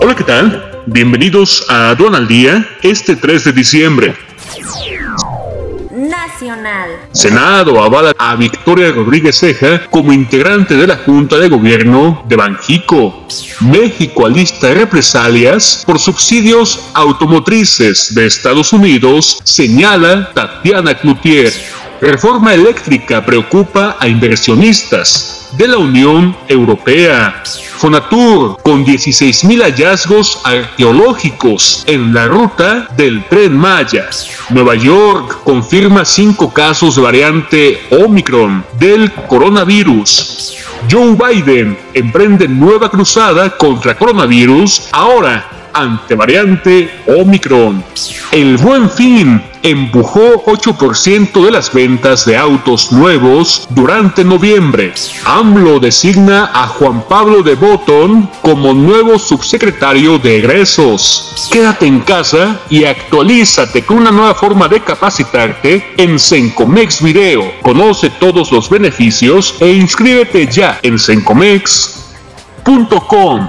Hola, ¿qué tal? Bienvenidos a Aduan al Día este 3 de diciembre. Nacional. Senado avala a Victoria Rodríguez Ceja como integrante de la Junta de Gobierno de Banjico. México alista represalias por subsidios automotrices de Estados Unidos, señala Tatiana Cloutier. Reforma eléctrica preocupa a inversionistas de la Unión Europea. Fonatur con 16.000 hallazgos arqueológicos en la ruta del tren Maya. Nueva York confirma cinco casos de variante Omicron del coronavirus. Joe Biden emprende nueva cruzada contra coronavirus ahora ante variante Omicron. El buen fin empujó 8% de las ventas de autos nuevos durante noviembre. AMLO designa a Juan Pablo de Botton como nuevo subsecretario de egresos. Quédate en casa y actualízate con una nueva forma de capacitarte en Sencomex Video. Conoce todos los beneficios e inscríbete ya en sencomex.com.